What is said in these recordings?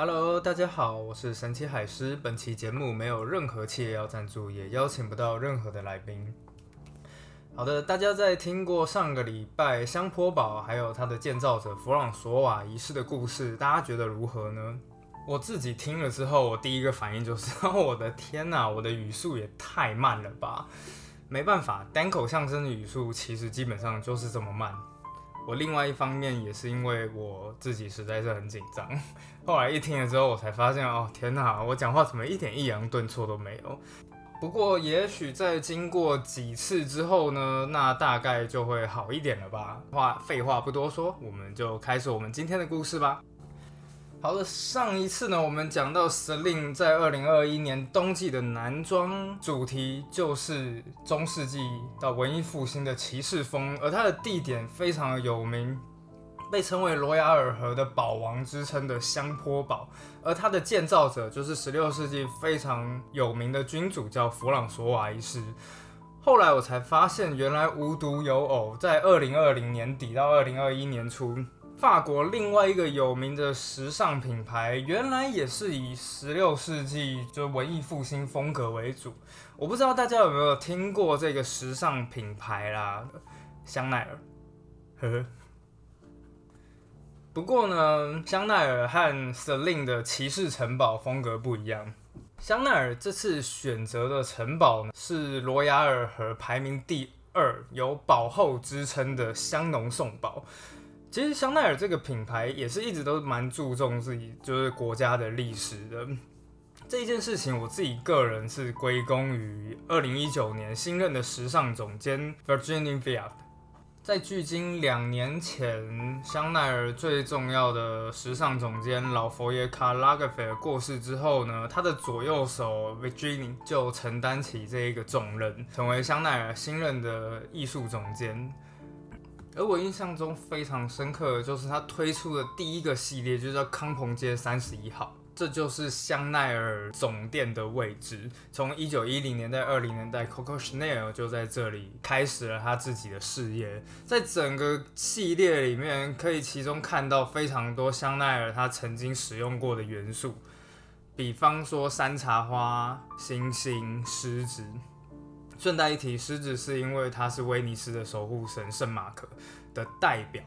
Hello，大家好，我是神奇海狮。本期节目没有任何企业要赞助，也邀请不到任何的来宾。好的，大家在听过上个礼拜香坡堡还有它的建造者弗朗索瓦一世的故事，大家觉得如何呢？我自己听了之后，我第一个反应就是：我的天哪，我的语速也太慢了吧！没办法，单口相声的语速其实基本上就是这么慢。我另外一方面也是因为我自己实在是很紧张，后来一听了之后，我才发现哦，天哪，我讲话怎么一点抑扬顿挫都没有？不过也许在经过几次之后呢，那大概就会好一点了吧。话废话不多说，我们就开始我们今天的故事吧。好的，上一次呢，我们讲到 Celine 在二零二一年冬季的男装主题就是中世纪到文艺复兴的骑士风，而它的地点非常有名，被称为罗亚尔河的宝王之称的香坡堡，而它的建造者就是十六世纪非常有名的君主叫弗朗索瓦一世。后来我才发现，原来无独有偶，在二零二零年底到二零二一年初。法国另外一个有名的时尚品牌，原来也是以十六世纪就文艺复兴风格为主。我不知道大家有没有听过这个时尚品牌啦，香奈儿。呵呵。不过呢，香奈儿和 Celine 的骑士城堡风格不一样。香奈儿这次选择的城堡，是罗亚尔河排名第二、有保后之称的香农颂堡。其实香奈儿这个品牌也是一直都蛮注重自己就是国家的历史的这一件事情，我自己个人是归功于二零一九年新任的时尚总监 Virginia Viard。在距今两年前，香奈儿最重要的时尚总监老佛爷卡拉格菲尔过世之后呢，他的左右手 Virginia 就承担起这一个重任，成为香奈儿新任的艺术总监。而我印象中非常深刻的就是他推出的第一个系列，就叫康朋街三十一号，这就是香奈儿总店的位置。从一九一零年代、二零年代，Coco Chanel 就在这里开始了他自己的事业。在整个系列里面，可以其中看到非常多香奈儿他曾经使用过的元素，比方说山茶花、星星、狮子。顺带一提，狮子是因为它是威尼斯的守护神圣马可的代表。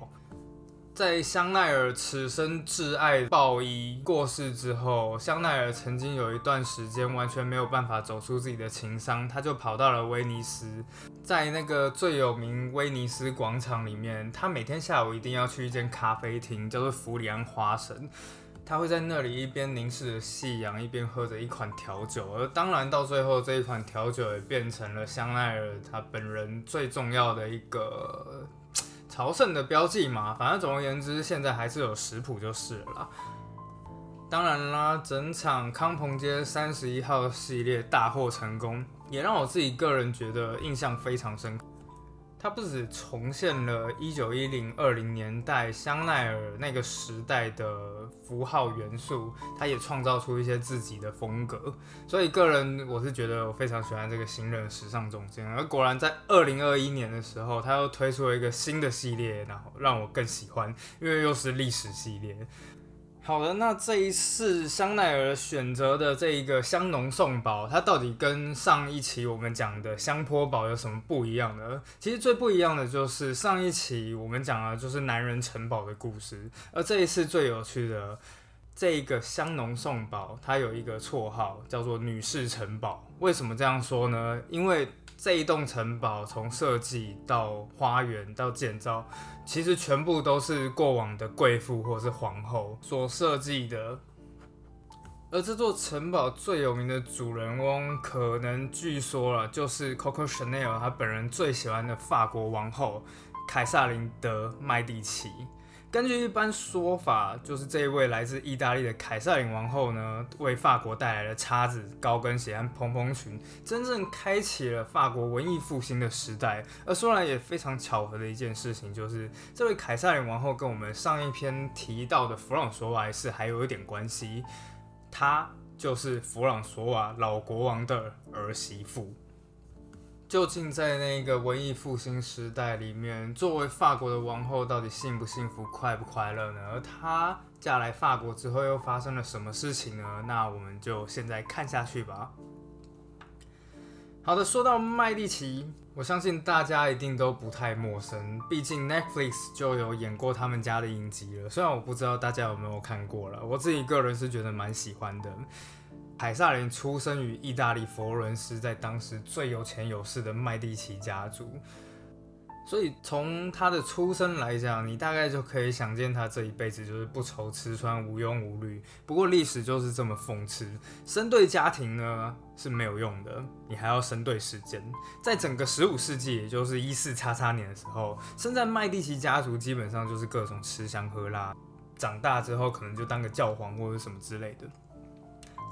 在香奈儿此生挚爱鲍伊过世之后，香奈儿曾经有一段时间完全没有办法走出自己的情伤，他就跑到了威尼斯，在那个最有名威尼斯广场里面，他每天下午一定要去一间咖啡厅，叫做弗里安花神。他会在那里一边凝视着夕阳，一边喝着一款调酒，而当然到最后这一款调酒也变成了香奈儿他本人最重要的一个朝圣的标记嘛。反正总而言之，现在还是有食谱就是了。当然啦，整场康朋街三十一号系列大获成功，也让我自己个人觉得印象非常深刻。它不止重现了一九一零二零年代香奈儿那个时代的符号元素，它也创造出一些自己的风格。所以个人我是觉得我非常喜欢这个新人时尚总监。而果然在二零二一年的时候，他又推出了一个新的系列，然后让我更喜欢，因为又是历史系列。好的，那这一次香奈儿选择的这一个香浓送宝，它到底跟上一期我们讲的香坡堡有什么不一样呢？其实最不一样的就是上一期我们讲的就是男人城堡的故事，而这一次最有趣的这一个香浓送宝，它有一个绰号叫做女士城堡。为什么这样说呢？因为这一栋城堡从设计到花园到建造，其实全部都是过往的贵妇或是皇后所设计的。而这座城堡最有名的主人翁，可能据说了，就是 Coco Chanel 他本人最喜欢的法国王后凯撒琳德麦蒂奇。根据一般说法，就是这一位来自意大利的凯瑟琳王后呢，为法国带来了叉子、高跟鞋和蓬蓬裙，真正开启了法国文艺复兴的时代。而说来也非常巧合的一件事情，就是这位凯瑟琳王后跟我们上一篇提到的弗朗索瓦是还有一点关系，她就是弗朗索瓦老国王的儿媳妇。究竟在那个文艺复兴时代里面，作为法国的王后，到底幸不幸福、快不快乐呢？而她嫁来法国之后，又发生了什么事情呢？那我们就现在看下去吧。好的，说到麦蒂奇，我相信大家一定都不太陌生，毕竟 Netflix 就有演过他们家的影集了。虽然我不知道大家有没有看过了，我自己个人是觉得蛮喜欢的。凯撒琳出生于意大利佛罗伦斯，在当时最有钱有势的麦蒂奇家族。所以从他的出生来讲，你大概就可以想见他这一辈子就是不愁吃穿、无忧无虑。不过历史就是这么讽刺，生对家庭呢是没有用的，你还要生对时间。在整个十五世纪，也就是一四叉叉年的时候，生在麦蒂奇家族基本上就是各种吃香喝辣，长大之后可能就当个教皇或者什么之类的。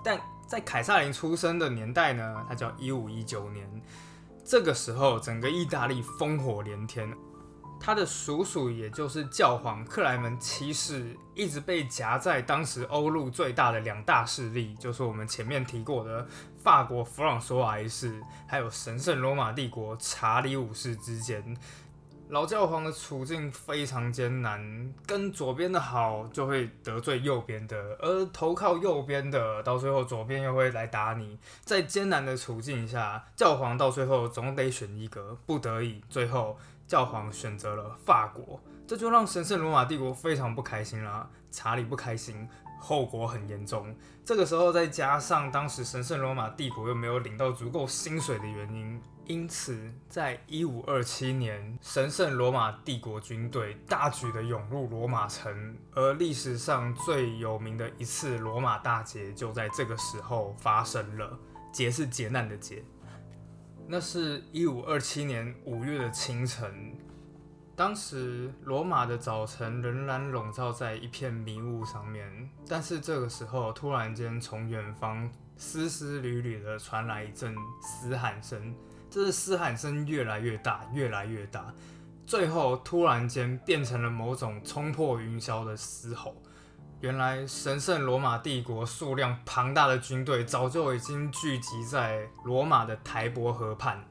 但在凯撒琳出生的年代呢，他叫一五一九年。这个时候，整个意大利烽火连天，他的叔叔也就是教皇克莱门七世，一直被夹在当时欧陆最大的两大势力，就是我们前面提过的法国弗朗索瓦一世，还有神圣罗马帝国查理五世之间。老教皇的处境非常艰难，跟左边的好就会得罪右边的，而投靠右边的，到最后左边又会来打你。在艰难的处境下，教皇到最后总得选一个，不得已，最后教皇选择了法国，这就让神圣罗马帝国非常不开心啦。查理不开心，后果很严重。这个时候再加上当时神圣罗马帝国又没有领到足够薪水的原因。因此，在一五二七年，神圣罗马帝国军队大举的涌入罗马城，而历史上最有名的一次罗马大捷就在这个时候发生了。劫是劫难的劫。那是一五二七年五月的清晨，当时罗马的早晨仍然笼罩在一片迷雾上面，但是这个时候，突然间从远方丝丝缕缕的传来一阵嘶喊声。这是嘶喊声越来越大，越来越大，最后突然间变成了某种冲破云霄的嘶吼。原来神圣罗马帝国数量庞大的军队早就已经聚集在罗马的台伯河畔。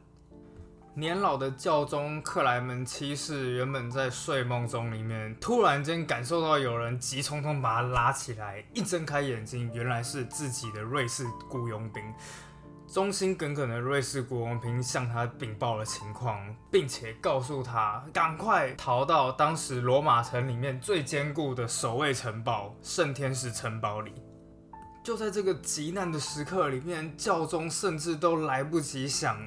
年老的教宗克莱门七世原本在睡梦中里面，突然间感受到有人急匆匆把他拉起来，一睁开眼睛，原来是自己的瑞士雇佣兵。忠心耿耿的瑞士国王平向他禀报了情况，并且告诉他赶快逃到当时罗马城里面最坚固的守卫城堡圣天使城堡里。就在这个极难的时刻里面，教宗甚至都来不及想，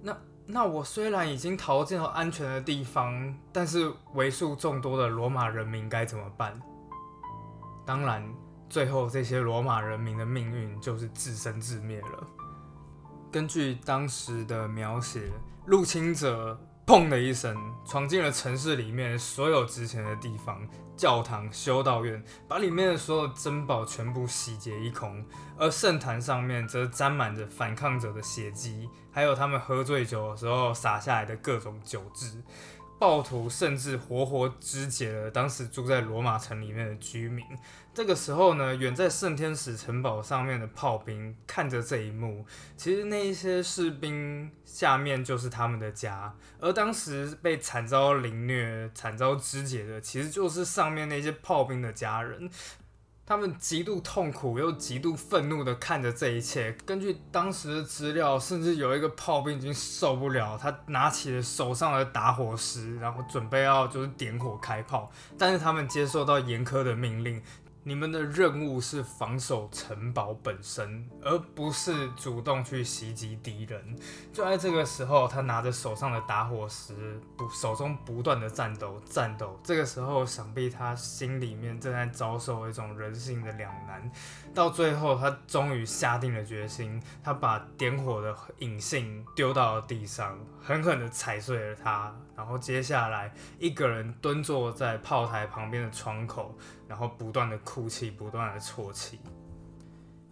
那那我虽然已经逃进了安全的地方，但是为数众多的罗马人民该怎么办？当然，最后这些罗马人民的命运就是自生自灭了。根据当时的描写，入侵者砰的一声闯进了城市里面所有值钱的地方，教堂、修道院，把里面的所有珍宝全部洗劫一空，而圣坛上面则沾满着反抗者的血迹，还有他们喝醉酒的时候洒下来的各种酒渍。暴徒甚至活活肢解了当时住在罗马城里面的居民。这个时候呢，远在圣天使城堡上面的炮兵看着这一幕，其实那一些士兵下面就是他们的家，而当时被惨遭凌虐、惨遭肢解的，其实就是上面那些炮兵的家人。他们极度痛苦又极度愤怒的看着这一切。根据当时的资料，甚至有一个炮兵已经受不了，他拿起了手上的打火石，然后准备要就是点火开炮。但是他们接受到严苛的命令。你们的任务是防守城堡本身，而不是主动去袭击敌人。就在这个时候，他拿着手上的打火石，不手中不断的战斗，战斗。这个时候，想必他心里面正在遭受一种人性的两难。到最后，他终于下定了决心，他把点火的引信丢到了地上，狠狠的踩碎了它。然后接下来，一个人蹲坐在炮台旁边的窗口。然后不断的哭泣，不断的啜泣，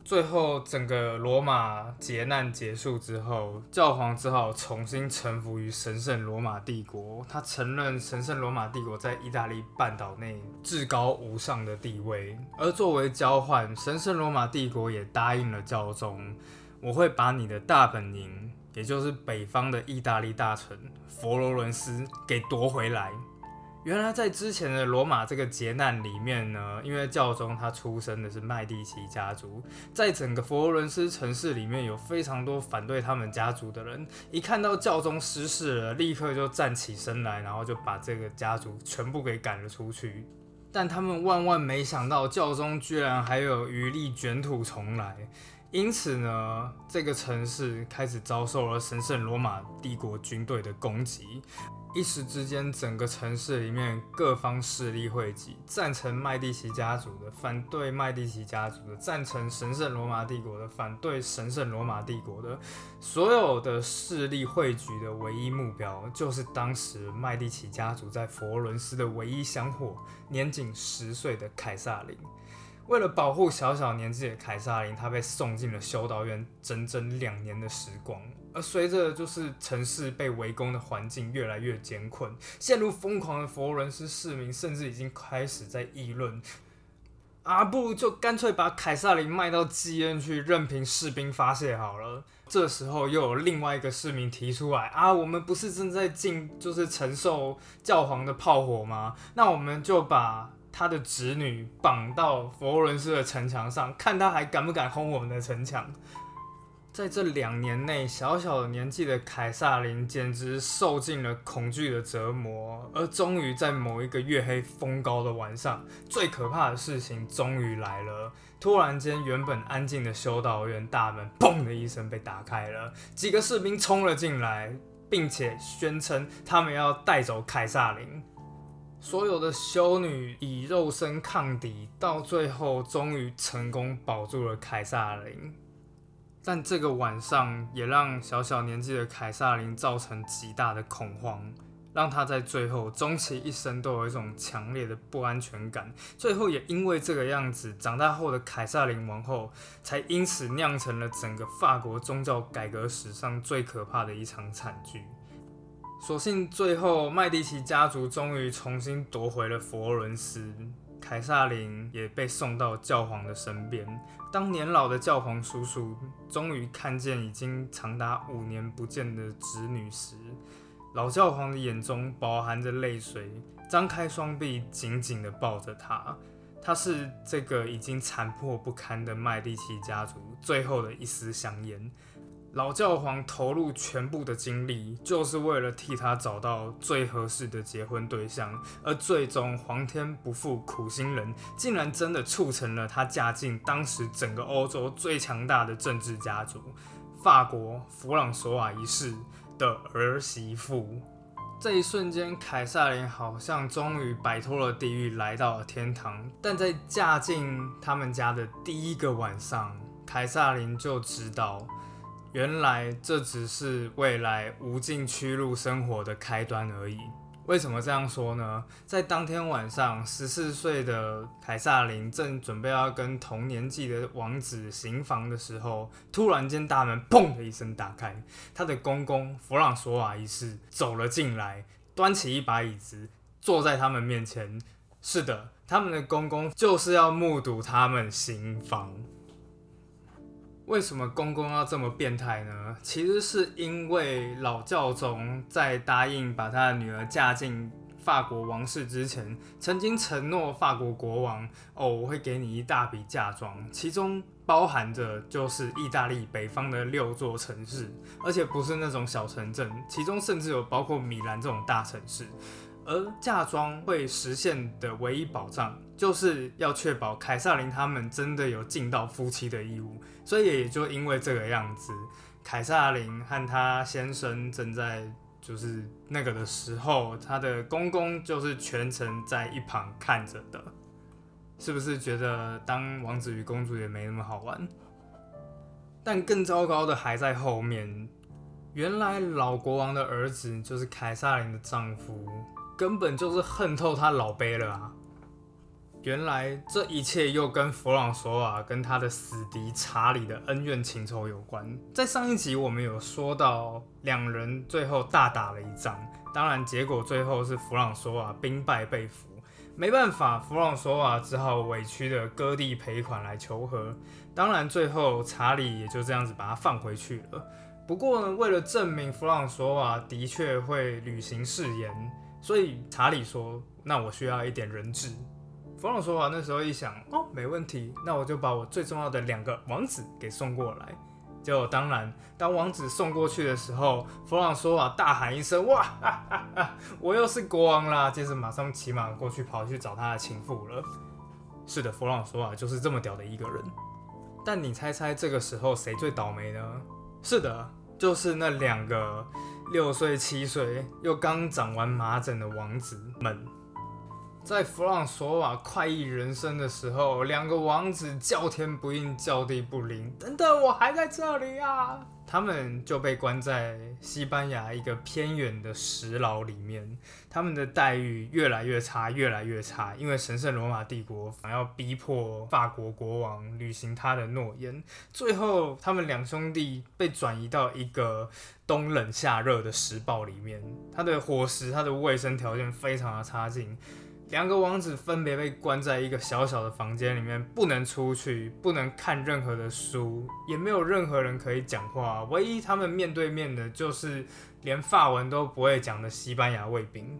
最后整个罗马劫难结束之后，教皇只好重新臣服于神圣罗马帝国。他承认神圣罗马帝国在意大利半岛内至高无上的地位，而作为交换，神圣罗马帝国也答应了教宗：我会把你的大本营也就是北方的意大利大城佛罗伦斯给夺回来。原来在之前的罗马这个劫难里面呢，因为教宗他出生的是麦地奇家族，在整个佛罗伦斯城市里面有非常多反对他们家族的人，一看到教宗失势了，立刻就站起身来，然后就把这个家族全部给赶了出去。但他们万万没想到，教宗居然还有余力卷土重来。因此呢，这个城市开始遭受了神圣罗马帝国军队的攻击。一时之间，整个城市里面各方势力汇集，赞成麦地奇家族的，反对麦地奇家族的，赞成神圣罗马帝国的，反对神圣罗马帝国的，所有的势力汇聚的唯一目标，就是当时麦地奇家族在佛罗伦斯的唯一香火——年仅十岁的凯撒琳。为了保护小小年纪的凯撒琳，她被送进了修道院，整整两年的时光。而随着就是城市被围攻的环境越来越艰困，陷入疯狂的佛罗伦斯市民甚至已经开始在议论：啊，不如就干脆把凯撒琳卖到妓院去，任凭士兵发泄好了。这时候又有另外一个市民提出来：啊，我们不是正在进就是承受教皇的炮火吗？那我们就把他的侄女绑到佛罗伦斯的城墙上，看他还敢不敢轰我们的城墙。在这两年内，小小的年纪的凯撒琳简直受尽了恐惧的折磨。而终于在某一个月黑风高的晚上，最可怕的事情终于来了。突然间，原本安静的修道院大门“嘣”的一声被打开了，几个士兵冲了进来，并且宣称他们要带走凯撒琳。所有的修女以肉身抗敌，到最后终于成功保住了凯撒琳。但这个晚上也让小小年纪的凯撒琳造成极大的恐慌，让他在最后终其一生都有一种强烈的不安全感。最后也因为这个样子，长大后的凯撒琳王后才因此酿成了整个法国宗教改革史上最可怕的一场惨剧。所幸最后麦迪奇家族终于重新夺回了佛罗伦斯。凯撒琳也被送到教皇的身边。当年老的教皇叔叔终于看见已经长达五年不见的侄女时，老教皇的眼中饱含着泪水，张开双臂紧紧地抱着她。她是这个已经残破不堪的麦蒂奇家族最后的一丝香烟。老教皇投入全部的精力，就是为了替他找到最合适的结婚对象，而最终皇天不负苦心人，竟然真的促成了他嫁进当时整个欧洲最强大的政治家族——法国弗朗索瓦一世的儿媳妇。这一瞬间，凯撒琳好像终于摆脱了地狱，来到了天堂。但在嫁进他们家的第一个晚上，凯撒琳就知道。原来这只是未来无尽屈辱生活的开端而已。为什么这样说呢？在当天晚上，十四岁的凯撒琳正准备要跟同年纪的王子行房的时候，突然间大门砰的一声打开，他的公公弗朗索瓦一世走了进来，端起一把椅子坐在他们面前。是的，他们的公公就是要目睹他们行房。为什么公公要这么变态呢？其实是因为老教宗在答应把他的女儿嫁进法国王室之前，曾经承诺法国国王：“哦，我会给你一大笔嫁妆，其中包含着就是意大利北方的六座城市，而且不是那种小城镇，其中甚至有包括米兰这种大城市。而嫁妆会实现的唯一保障，就是要确保凯撒琳他们真的有尽到夫妻的义务。”所以也就因为这个样子，凯撒琳和他先生正在就是那个的时候，他的公公就是全程在一旁看着的，是不是觉得当王子与公主也没那么好玩？但更糟糕的还在后面，原来老国王的儿子就是凯撒琳的丈夫，根本就是恨透他老辈了啊！原来这一切又跟弗朗索瓦跟他的死敌查理的恩怨情仇有关。在上一集我们有说到，两人最后大打了一仗，当然结果最后是弗朗索瓦兵败被俘，没办法，弗朗索瓦只好委屈的割地赔款来求和。当然最后查理也就这样子把他放回去了。不过呢，为了证明弗朗索瓦的确会履行誓言，所以查理说：“那我需要一点人质。”弗朗索瓦那时候一想：“哦，没问题，那我就把我最重要的两个王子给送过来。”就当然，当王子送过去的时候，弗朗索瓦大喊一声：“哇，我又是国王啦！”接着马上骑马过去跑去找他的情妇了。是的，弗朗索瓦就是这么屌的一个人。但你猜猜这个时候谁最倒霉呢？是的，就是那两个六岁、七岁又刚长完麻疹的王子们。在弗朗索瓦快意人生的时候，两个王子叫天不应，叫地不灵。等等，我还在这里啊！他们就被关在西班牙一个偏远的石牢里面，他们的待遇越来越差，越来越差，因为神圣罗马帝国想要逼迫法国国王履行他的诺言。最后，他们两兄弟被转移到一个冬冷夏热的石堡里面，他的伙食、他的卫生条件非常的差劲。两个王子分别被关在一个小小的房间里面，不能出去，不能看任何的书，也没有任何人可以讲话。唯一他们面对面的就是连法文都不会讲的西班牙卫兵。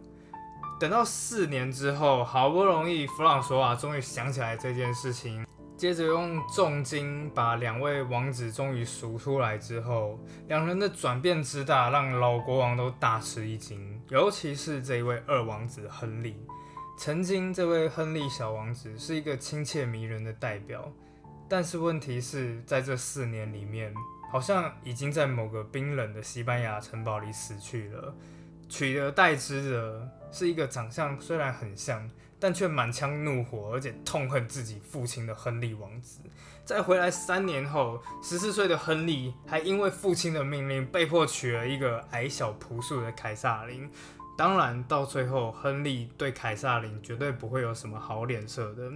等到四年之后，好不容易弗朗索瓦终于想起来这件事情，接着用重金把两位王子终于赎出来之后，两人的转变之大，让老国王都大吃一惊，尤其是这一位二王子亨利。曾经，这位亨利小王子是一个亲切迷人的代表，但是问题是在这四年里面，好像已经在某个冰冷的西班牙城堡里死去了。取而代之的是一个长相虽然很像，但却满腔怒火而且痛恨自己父亲的亨利王子。在回来三年后，十四岁的亨利还因为父亲的命令，被迫娶了一个矮小朴素的凯撒琳。当然，到最后，亨利对凯撒琳绝对不会有什么好脸色的。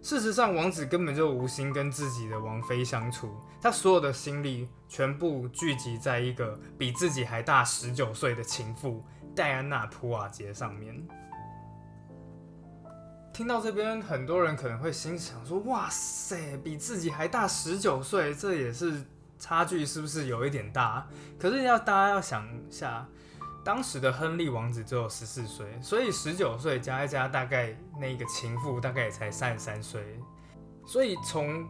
事实上，王子根本就无心跟自己的王妃相处，他所有的心力全部聚集在一个比自己还大十九岁的情妇戴安娜·普瓦捷上面。听到这边，很多人可能会心想说：“哇塞，比自己还大十九岁，这也是差距是不是有一点大？”可是要大家要想一下。当时的亨利王子只有十四岁，所以十九岁加一加，大概那个情妇大概也才三十三岁。所以从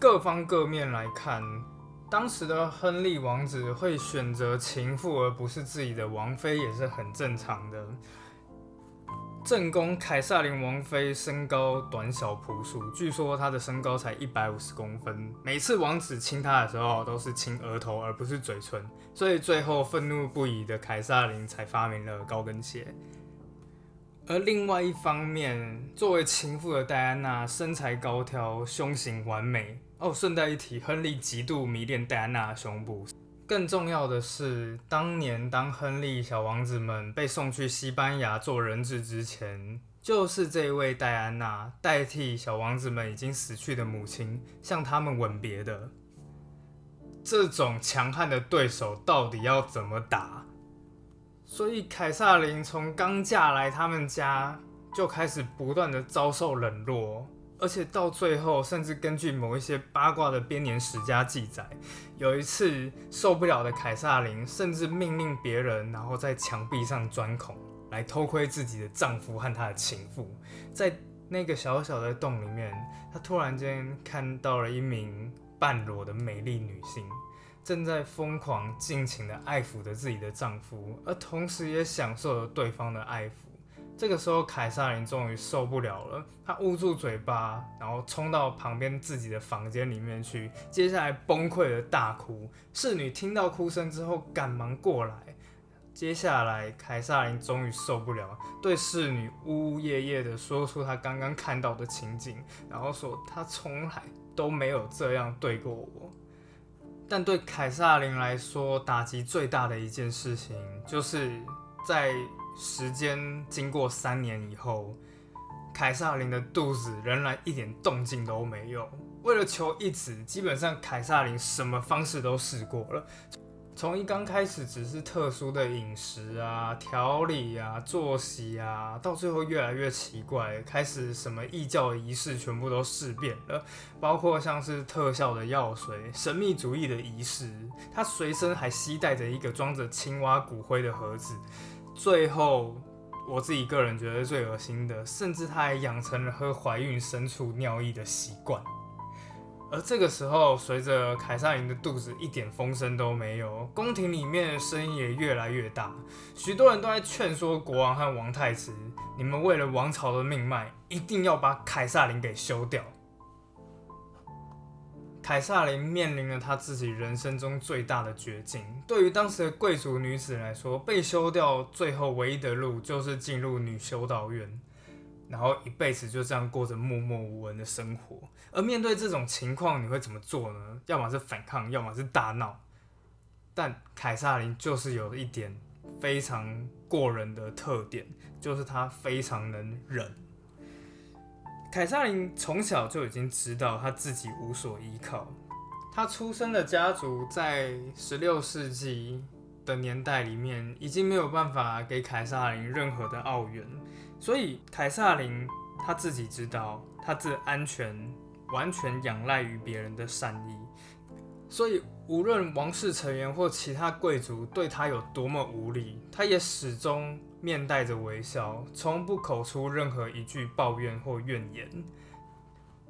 各方各面来看，当时的亨利王子会选择情妇而不是自己的王妃，也是很正常的。正宫凯撒琳王妃身高短小朴素，据说她的身高才一百五十公分。每次王子亲她的时候，都是亲额头而不是嘴唇，所以最后愤怒不已的凯撒琳才发明了高跟鞋。而另外一方面，作为情妇的戴安娜身材高挑，胸型完美。哦，顺带一提，亨利极度迷恋戴安娜的胸部。更重要的是，当年当亨利小王子们被送去西班牙做人质之前，就是这位戴安娜代替小王子们已经死去的母亲向他们吻别的。这种强悍的对手到底要怎么打？所以凯撒琳从刚嫁来他们家就开始不断的遭受冷落。而且到最后，甚至根据某一些八卦的编年史家记载，有一次受不了的凯撒琳，甚至命令别人，然后在墙壁上钻孔，来偷窥自己的丈夫和他的情妇。在那个小小的洞里面，她突然间看到了一名半裸的美丽女性，正在疯狂尽情的爱抚着自己的丈夫，而同时也享受着对方的爱抚。这个时候，凯撒琳终于受不了了，她捂住嘴巴，然后冲到旁边自己的房间里面去，接下来崩溃的大哭。侍女听到哭声之后，赶忙过来。接下来，凯撒琳终于受不了，对侍女呜呜咽咽的说出他刚刚看到的情景，然后说他从来都没有这样对过我。但对凯撒琳来说，打击最大的一件事情，就是在。时间经过三年以后，凯撒琳的肚子仍然一点动静都没有。为了求一子，基本上凯撒琳什么方式都试过了，从一刚开始只是特殊的饮食啊、调理啊、作息啊，到最后越来越奇怪，开始什么异教仪式全部都试遍了，包括像是特效的药水、神秘主义的仪式，他随身还携带着一个装着青蛙骨灰的盒子。最后，我自己个人觉得最恶心的，甚至他还养成了喝怀孕牲畜尿液的习惯。而这个时候，随着凯撒琳的肚子一点风声都没有，宫廷里面的声音也越来越大，许多人都在劝说国王和王太子：“你们为了王朝的命脉，一定要把凯撒琳给休掉。”凯撒琳面临了他自己人生中最大的绝境。对于当时的贵族女子来说，被休掉最后唯一的路就是进入女修道院。然后一辈子就这样过着默默无闻的生活，而面对这种情况，你会怎么做呢？要么是反抗，要么是大闹。但凯撒琳就是有一点非常过人的特点，就是他非常能忍。凯撒琳从小就已经知道他自己无所依靠，他出生的家族在十六世纪的年代里面，已经没有办法给凯撒琳任何的奥援。所以凯撒琳他自己知道，他自安全完全仰赖于别人的善意。所以无论王室成员或其他贵族对他有多么无礼，他也始终面带着微笑，从不口出任何一句抱怨或怨言。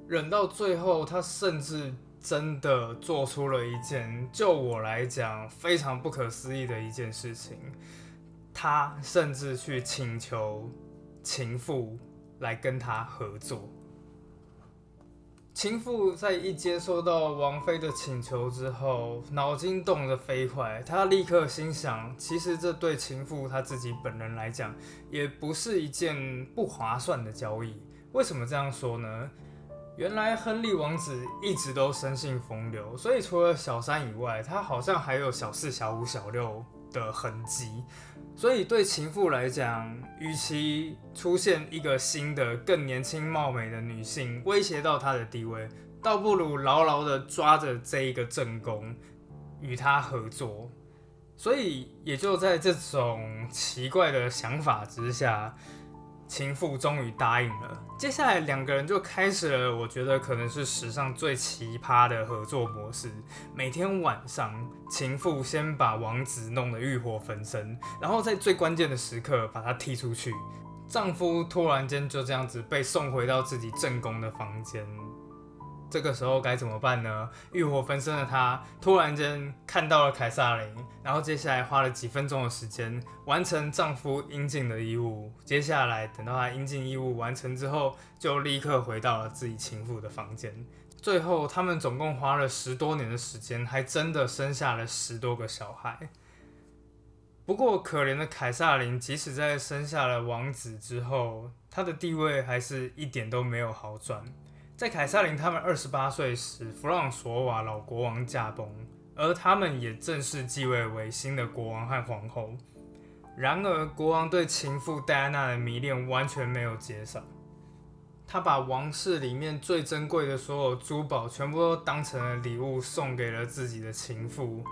忍到最后，他甚至真的做出了一件，就我来讲非常不可思议的一件事情。他甚至去请求。情妇来跟他合作。情妇在一接收到王妃的请求之后，脑筋动得飞快。他立刻心想，其实这对情妇他自己本人来讲，也不是一件不划算的交易。为什么这样说呢？原来亨利王子一直都生性风流，所以除了小三以外，他好像还有小四、小五、小六的痕迹。所以对情妇来讲，与其出现一个新的、更年轻貌美的女性威胁到她的地位，倒不如牢牢的抓着这一个正宫，与她合作。所以也就在这种奇怪的想法之下。情妇终于答应了，接下来两个人就开始了，我觉得可能是史上最奇葩的合作模式。每天晚上，情妇先把王子弄得欲火焚身，然后在最关键的时刻把他踢出去，丈夫突然间就这样子被送回到自己正宫的房间。这个时候该怎么办呢？欲火焚身的她突然间看到了凯撒琳，然后接下来花了几分钟的时间完成丈夫应尽的义务。接下来等到他应尽义务完成之后，就立刻回到了自己情妇的房间。最后他们总共花了十多年的时间，还真的生下了十多个小孩。不过可怜的凯撒琳，即使在生下了王子之后，她的地位还是一点都没有好转。在凯撒琳他们二十八岁时，弗朗索瓦老国王驾崩，而他们也正式继位为新的国王和皇后。然而，国王对情妇戴安娜的迷恋完全没有减少，他把王室里面最珍贵的所有珠宝全部都当成了礼物送给了自己的情妇，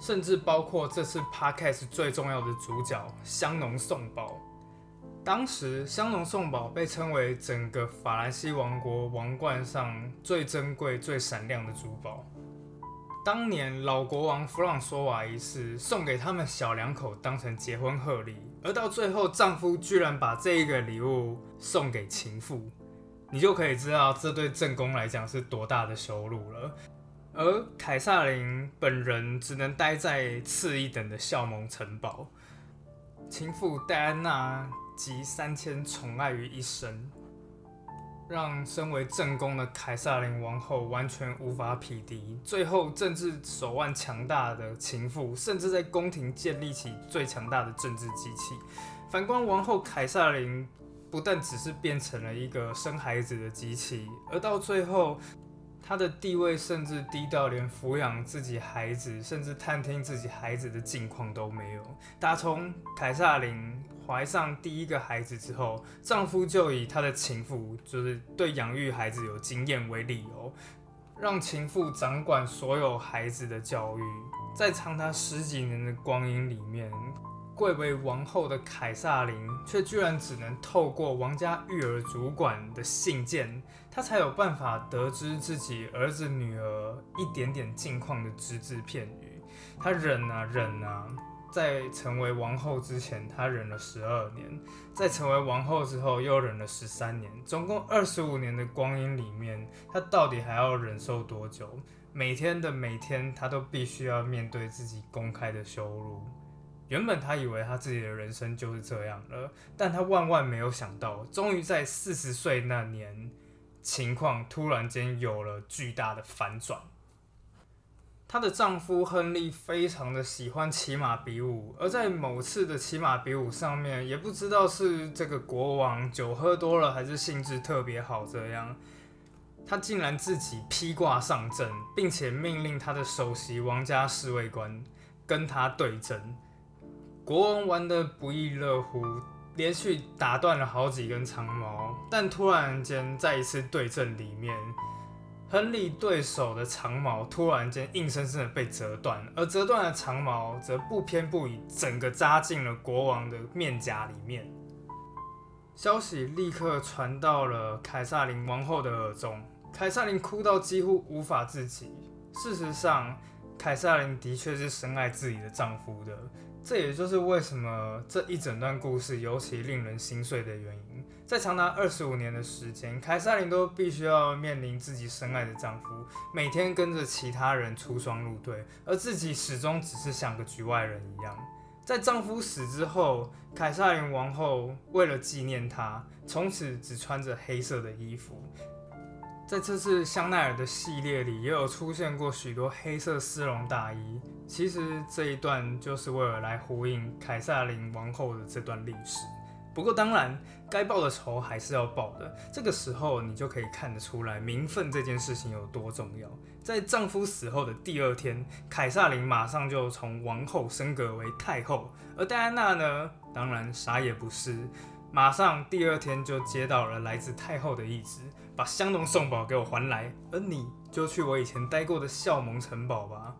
甚至包括这次 podcast 最重要的主角香农送宝。当时香农送宝被称为整个法兰西王国王冠上最珍贵、最闪亮的珠宝。当年老国王弗朗索瓦一世送给他们小两口当成结婚贺礼，而到最后丈夫居然把这一个礼物送给情妇，你就可以知道这对正宫来讲是多大的羞辱了。而凯撒琳本人只能待在次一等的孝蒙城堡，情妇戴安娜。集三千宠爱于一身，让身为正宫的凯撒琳王后完全无法匹敌。最后，政治手腕强大的情妇，甚至在宫廷建立起最强大的政治机器。反观王后凯撒琳，不但只是变成了一个生孩子的机器，而到最后，她的地位甚至低到连抚养自己孩子，甚至探听自己孩子的近况都没有。打从凯撒琳。怀上第一个孩子之后，丈夫就以他的情妇就是对养育孩子有经验为理由，让情妇掌管所有孩子的教育，在长达十几年的光阴里面，贵为王后的凯撒琳却居然只能透过王家育儿主管的信件，她才有办法得知自己儿子女儿一点点近况的只字片语。她忍啊忍啊。在成为王后之前，她忍了十二年；在成为王后之后，又忍了十三年。总共二十五年的光阴里面，她到底还要忍受多久？每天的每天，她都必须要面对自己公开的羞辱。原本她以为她自己的人生就是这样了，但她万万没有想到，终于在四十岁那年，情况突然间有了巨大的反转。她的丈夫亨利非常的喜欢骑马比武，而在某次的骑马比武上面，也不知道是这个国王酒喝多了，还是兴致特别好，这样他竟然自己披挂上阵，并且命令他的首席王家侍卫官跟他对阵。国王玩得不亦乐乎，连续打断了好几根长矛，但突然间在一次对阵里面。亨利对手的长矛突然间硬生生的被折断，而折断的长矛则不偏不倚，整个扎进了国王的面颊里面。消息立刻传到了凯撒琳王后的耳中，凯撒琳哭到几乎无法自己。事实上，凯撒琳的确是深爱自己的丈夫的，这也就是为什么这一整段故事尤其令人心碎的原因。在长达二十五年的时间，凯撒琳都必须要面临自己深爱的丈夫每天跟着其他人出双入对，而自己始终只是像个局外人一样。在丈夫死之后，凯撒琳王后为了纪念他，从此只穿着黑色的衣服。在这次香奈儿的系列里，也有出现过许多黑色丝绒大衣。其实这一段就是为了来呼应凯撒琳王后的这段历史。不过当然，该报的仇还是要报的。这个时候，你就可以看得出来名分这件事情有多重要。在丈夫死后的第二天，凯撒琳马上就从王后升格为太后，而戴安娜呢，当然啥也不是，马上第二天就接到了来自太后的懿旨，把香浓送宝给我还来，而你就去我以前待过的孝蒙城堡吧。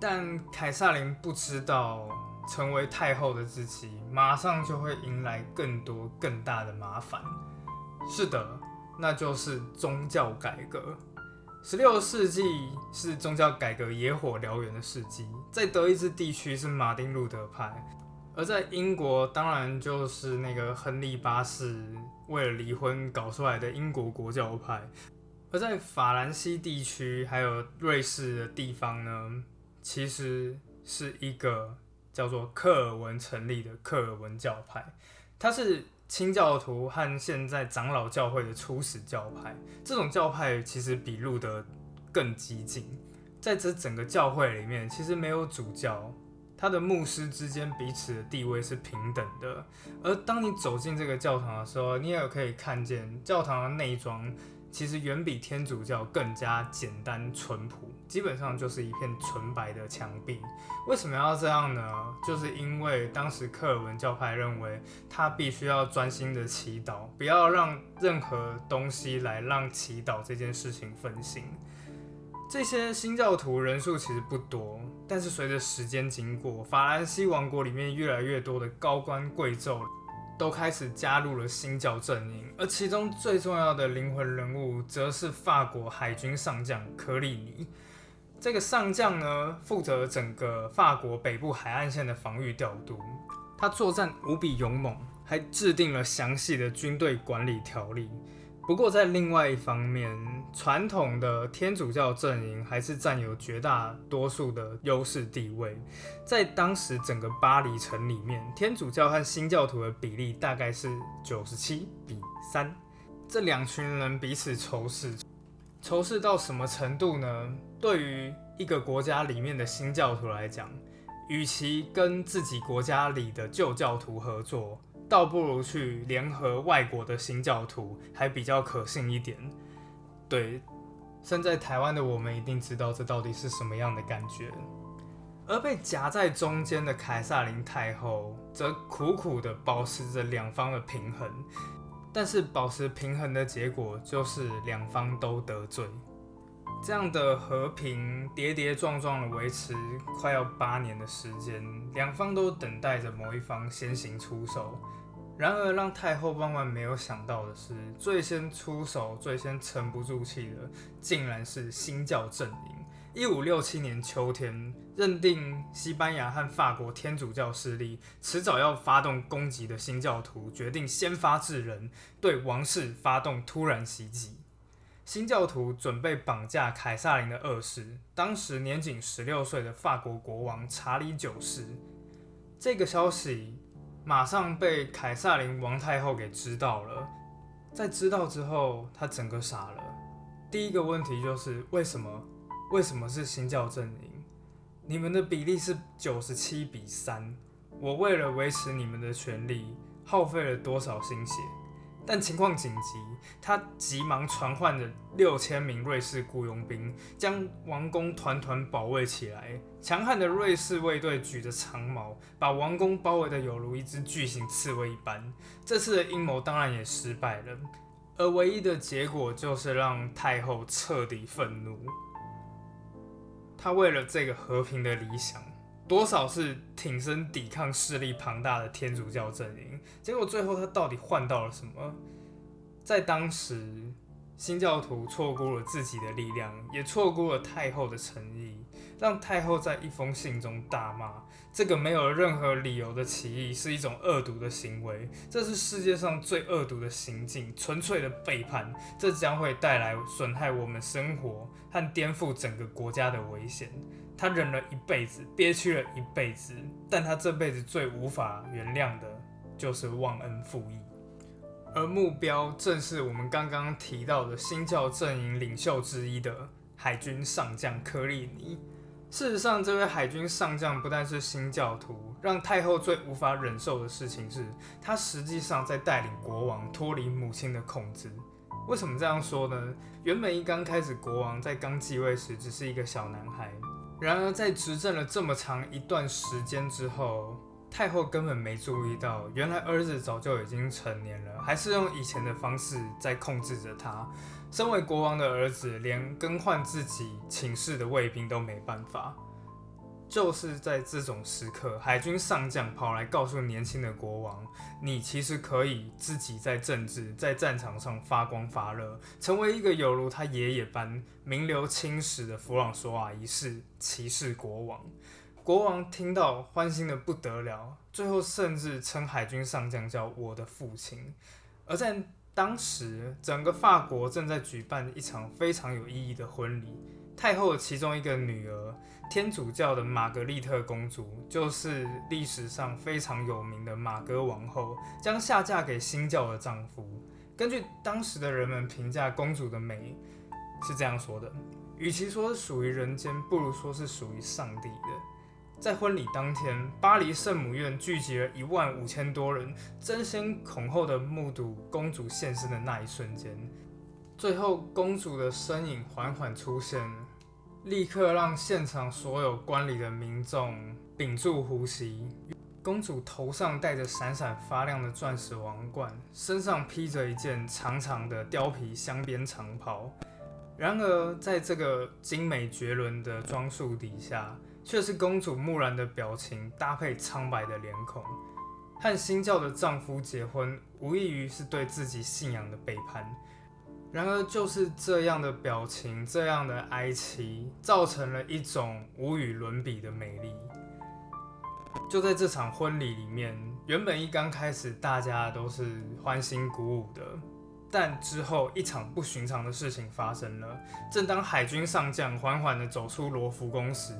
但凯撒琳不知道。成为太后的自己，马上就会迎来更多更大的麻烦。是的，那就是宗教改革。十六世纪是宗教改革野火燎原的世纪，在德意志地区是马丁路德派，而在英国当然就是那个亨利八世为了离婚搞出来的英国国教派，而在法兰西地区还有瑞士的地方呢，其实是一个。叫做克尔文成立的克尔文教派，它是清教徒和现在长老教会的初始教派。这种教派其实比路德更激进，在这整个教会里面，其实没有主教，他的牧师之间彼此的地位是平等的。而当你走进这个教堂的时候，你也可以看见教堂的内装。其实远比天主教更加简单淳朴，基本上就是一片纯白的墙壁。为什么要这样呢？就是因为当时克尔文教派认为，他必须要专心的祈祷，不要让任何东西来让祈祷这件事情分心。这些新教徒人数其实不多，但是随着时间经过，法兰西王国里面越来越多的高官贵胄。都开始加入了新教阵营，而其中最重要的灵魂人物，则是法国海军上将科利尼。这个上将呢，负责整个法国北部海岸线的防御调度，他作战无比勇猛，还制定了详细的军队管理条例。不过，在另外一方面，传统的天主教阵营还是占有绝大多数的优势地位。在当时整个巴黎城里面，天主教和新教徒的比例大概是九十七比三。这两群人彼此仇视，仇视到什么程度呢？对于一个国家里面的新教徒来讲，与其跟自己国家里的旧教徒合作。倒不如去联合外国的新教徒，还比较可信一点。对，身在台湾的我们一定知道这到底是什么样的感觉。而被夹在中间的凯撒琳太后，则苦苦的保持着两方的平衡，但是保持平衡的结果就是两方都得罪。这样的和平跌跌撞撞的维持快要八年的时间，两方都等待着某一方先行出手。然而，让太后万万没有想到的是，最先出手、最先沉不住气的，竟然是新教阵营。一五六七年秋天，认定西班牙和法国天主教势力迟早要发动攻击的新教徒，决定先发制人，对王室发动突然袭击。新教徒准备绑架凯撒琳的二世，当时年仅十六岁的法国国王查理九世。这个消息马上被凯撒琳王太后给知道了。在知道之后，他整个傻了。第一个问题就是为什么？为什么是新教阵营？你们的比例是九十七比三。我为了维持你们的权利，耗费了多少心血？但情况紧急，他急忙传唤了六千名瑞士雇佣兵，将王宫团团保卫起来。强悍的瑞士卫队举着长矛，把王宫包围的有如一只巨型刺猬一般。这次的阴谋当然也失败了，而唯一的结果就是让太后彻底愤怒。他为了这个和平的理想，多少是挺身抵抗势力庞大的天主教阵营。结果最后他到底换到了什么？在当时，新教徒错估了自己的力量，也错估了太后的诚意，让太后在一封信中大骂：这个没有任何理由的起义是一种恶毒的行为，这是世界上最恶毒的行径，纯粹的背叛，这将会带来损害我们生活。和颠覆整个国家的危险，他忍了一辈子，憋屈了一辈子，但他这辈子最无法原谅的就是忘恩负义，而目标正是我们刚刚提到的新教阵营领袖之一的海军上将科利尼。事实上，这位海军上将不但是新教徒，让太后最无法忍受的事情是，他实际上在带领国王脱离母亲的控制。为什么这样说呢？原本一刚开始，国王在刚继位时只是一个小男孩，然而在执政了这么长一段时间之后，太后根本没注意到，原来儿子早就已经成年了，还是用以前的方式在控制着他。身为国王的儿子，连更换自己寝室的卫兵都没办法。就是在这种时刻，海军上将跑来告诉年轻的国王：“你其实可以自己在政治、在战场上发光发热，成为一个有如他爷爷般名留青史的弗朗索瓦一世骑士国王。”国王听到欢欣的不得了，最后甚至称海军上将叫我的父亲。而在当时，整个法国正在举办一场非常有意义的婚礼，太后的其中一个女儿。天主教的玛格丽特公主就是历史上非常有名的玛格王后，将下嫁给新教的丈夫。根据当时的人们评价公主的美，是这样说的：与其说是属于人间，不如说是属于上帝的。在婚礼当天，巴黎圣母院聚集了一万五千多人，争先恐后的目睹公主现身的那一瞬间。最后，公主的身影缓缓出现。立刻让现场所有观礼的民众屏住呼吸。公主头上戴着闪闪发亮的钻石王冠，身上披着一件长长的貂皮镶边长袍。然而，在这个精美绝伦的装束底下，却是公主木然的表情搭配苍白的脸孔。和新教的丈夫结婚，无异于是对自己信仰的背叛。然而，就是这样的表情，这样的哀戚，造成了一种无与伦比的美丽。就在这场婚礼里面，原本一刚开始大家都是欢欣鼓舞的，但之后一场不寻常的事情发生了。正当海军上将缓缓地走出罗浮宫时，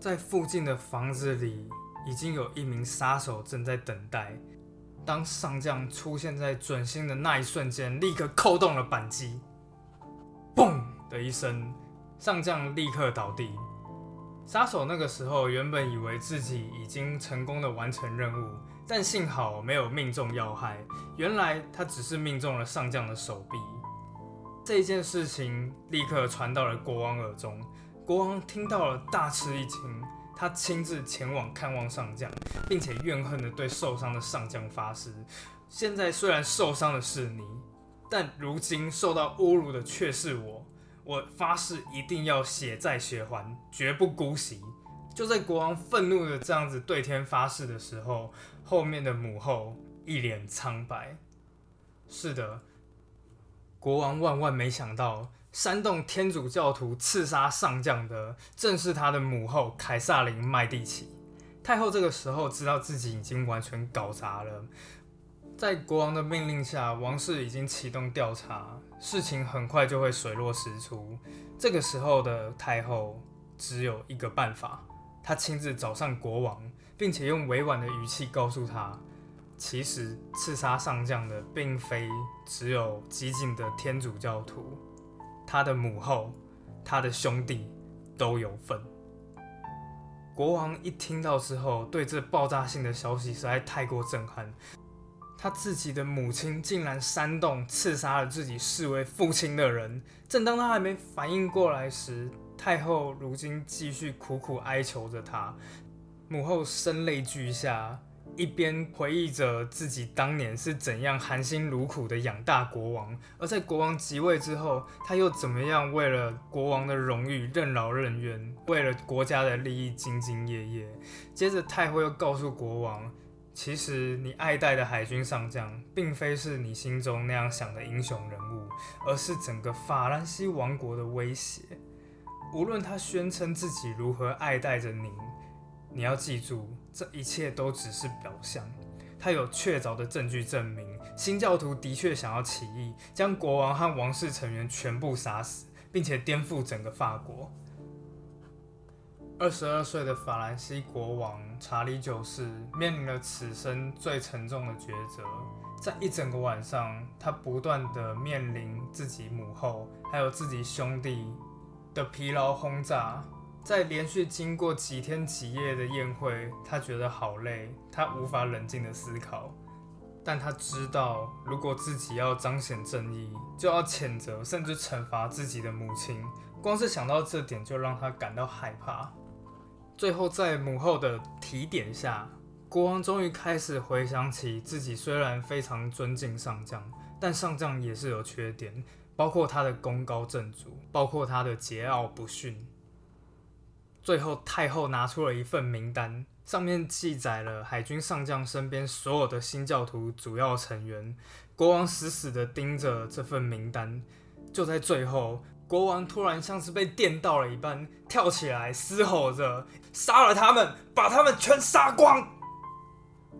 在附近的房子里，已经有一名杀手正在等待。当上将出现在准星的那一瞬间，立刻扣动了扳机，嘣的一声，上将立刻倒地。杀手那个时候原本以为自己已经成功的完成任务，但幸好没有命中要害，原来他只是命中了上将的手臂。这件事情立刻传到了国王耳中，国王听到了大吃一惊。他亲自前往看望上将，并且怨恨地对受伤的上将发誓：现在虽然受伤的是你，但如今受到侮辱的却是我。我发誓一定要血债血还，绝不姑息。就在国王愤怒的这样子对天发誓的时候，后面的母后一脸苍白。是的，国王万万没想到，煽动天主教徒刺杀上将的正是他的母后凯撒琳麦蒂奇。太后这个时候知道自己已经完全搞砸了，在国王的命令下，王室已经启动调查，事情很快就会水落石出。这个时候的太后只有一个办法。她亲自找上国王，并且用委婉的语气告诉他，其实刺杀上将的并非只有激进的天主教徒，他的母后、他的兄弟都有份。国王一听到之后，对这爆炸性的消息实在太过震撼，他自己的母亲竟然煽动刺杀了自己视为父亲的人。正当他还没反应过来时，太后如今继续苦苦哀求着他，母后声泪俱下，一边回忆着自己当年是怎样含辛茹苦的养大国王，而在国王即位之后，他又怎么样为了国王的荣誉任劳任怨，为了国家的利益兢兢业业。接着，太后又告诉国王，其实你爱戴的海军上将，并非是你心中那样想的英雄人物，而是整个法兰西王国的威胁。无论他宣称自己如何爱戴着您，你要记住，这一切都只是表象。他有确凿的证据证明，新教徒的确想要起义，将国王和王室成员全部杀死，并且颠覆整个法国。二十二岁的法兰西国王查理九世面临了此生最沉重的抉择。在一整个晚上，他不断的面临自己母后，还有自己兄弟。的疲劳轰炸，在连续经过几天几夜的宴会，他觉得好累，他无法冷静的思考。但他知道，如果自己要彰显正义，就要谴责甚至惩罚自己的母亲。光是想到这点，就让他感到害怕。最后，在母后的提点下，国王终于开始回想起自己虽然非常尊敬上将，但上将也是有缺点。包括他的功高震主，包括他的桀骜不驯。最后，太后拿出了一份名单，上面记载了海军上将身边所有的新教徒主要成员。国王死死地盯着这份名单。就在最后，国王突然像是被电到了一般，跳起来嘶吼着：“杀了他们，把他们全杀光！”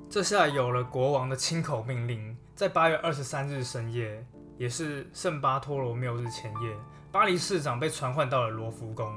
这下有了国王的亲口命令，在八月二十三日深夜。也是圣巴托罗缪日前夜，巴黎市长被传唤到了罗浮宫。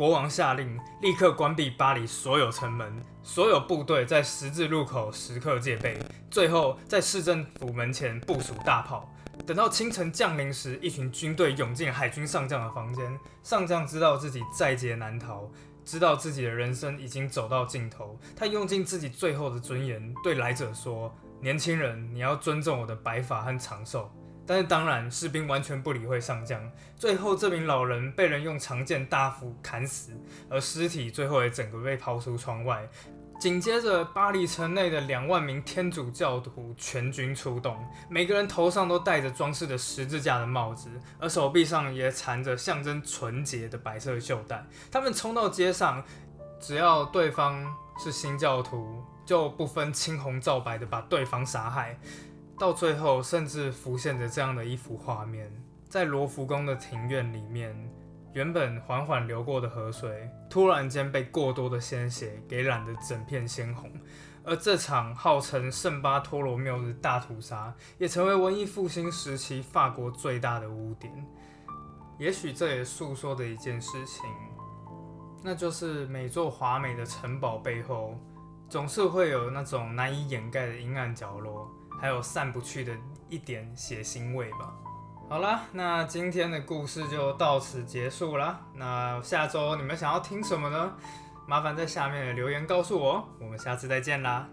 国王下令立刻关闭巴黎所有城门，所有部队在十字路口时刻戒备。最后，在市政府门前部署大炮。等到清晨降临时，一群军队涌进海军上将的房间。上将知道自己在劫难逃，知道自己的人生已经走到尽头。他用尽自己最后的尊严，对来者说：“年轻人，你要尊重我的白发和长寿。”但是当然，士兵完全不理会上将。最后，这名老人被人用长剑大斧砍死，而尸体最后也整个被抛出窗外。紧接着，巴黎城内的两万名天主教徒全军出动，每个人头上都戴着装饰的十字架的帽子，而手臂上也缠着象征纯洁的白色袖带。他们冲到街上，只要对方是新教徒，就不分青红皂白的把对方杀害。到最后，甚至浮现着这样的一幅画面：在罗浮宫的庭院里面，原本缓缓流过的河水，突然间被过多的鲜血给染得整片鲜红。而这场号称圣巴托罗缪日大屠杀，也成为文艺复兴时期法国最大的污点。也许这也诉说的一件事情，那就是每座华美的城堡背后，总是会有那种难以掩盖的阴暗角落。还有散不去的一点血腥味吧。好啦，那今天的故事就到此结束啦。那下周你们想要听什么呢？麻烦在下面留言告诉我。我们下次再见啦。